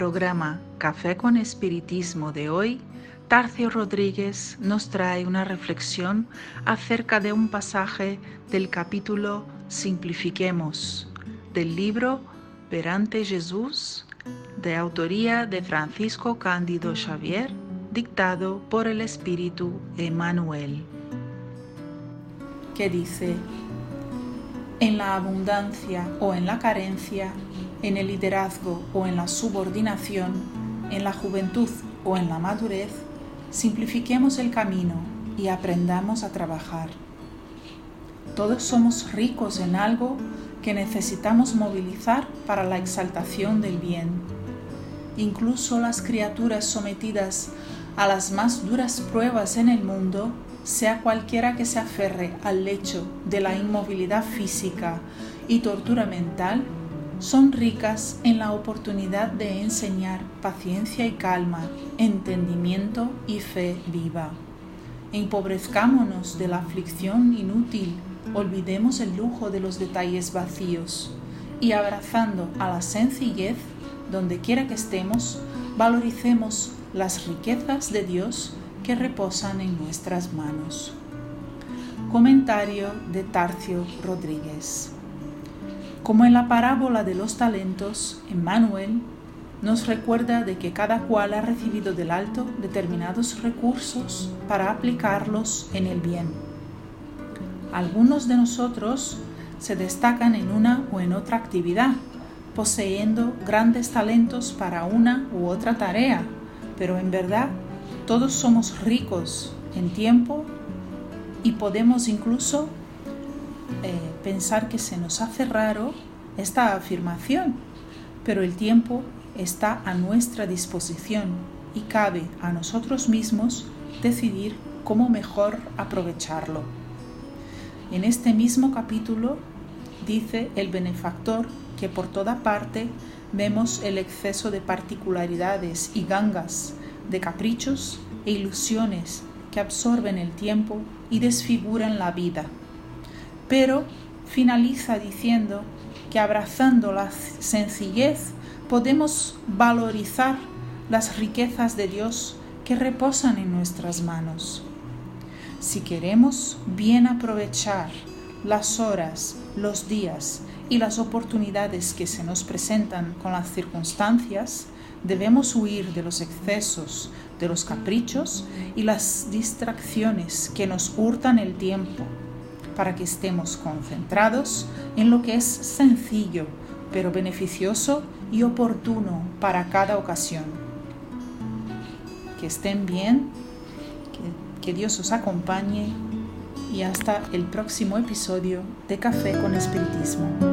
programa Café con Espiritismo de hoy, Tarcio Rodríguez nos trae una reflexión acerca de un pasaje del capítulo Simplifiquemos del libro Perante Jesús, de autoría de Francisco Cándido Xavier, dictado por el Espíritu Emanuel. Que dice, en la abundancia o en la carencia, en el liderazgo o en la subordinación, en la juventud o en la madurez, simplifiquemos el camino y aprendamos a trabajar. Todos somos ricos en algo que necesitamos movilizar para la exaltación del bien. Incluso las criaturas sometidas a las más duras pruebas en el mundo sea cualquiera que se aferre al lecho de la inmovilidad física y tortura mental, son ricas en la oportunidad de enseñar paciencia y calma, entendimiento y fe viva. Empobrezcámonos de la aflicción inútil, olvidemos el lujo de los detalles vacíos y abrazando a la sencillez, donde quiera que estemos, valoricemos las riquezas de Dios que reposan en nuestras manos. Comentario de Tarcio Rodríguez. Como en la parábola de los talentos, Emmanuel nos recuerda de que cada cual ha recibido del alto determinados recursos para aplicarlos en el bien. Algunos de nosotros se destacan en una o en otra actividad, poseyendo grandes talentos para una u otra tarea, pero en verdad todos somos ricos en tiempo y podemos incluso eh, pensar que se nos hace raro esta afirmación, pero el tiempo está a nuestra disposición y cabe a nosotros mismos decidir cómo mejor aprovecharlo. En este mismo capítulo dice el benefactor que por toda parte vemos el exceso de particularidades y gangas de caprichos e ilusiones que absorben el tiempo y desfiguran la vida. Pero finaliza diciendo que abrazando la sencillez podemos valorizar las riquezas de Dios que reposan en nuestras manos. Si queremos bien aprovechar las horas, los días y las oportunidades que se nos presentan con las circunstancias, Debemos huir de los excesos, de los caprichos y las distracciones que nos hurtan el tiempo, para que estemos concentrados en lo que es sencillo, pero beneficioso y oportuno para cada ocasión. Que estén bien, que, Dios os acompañe y hasta el próximo episodio de Café con Espiritismo.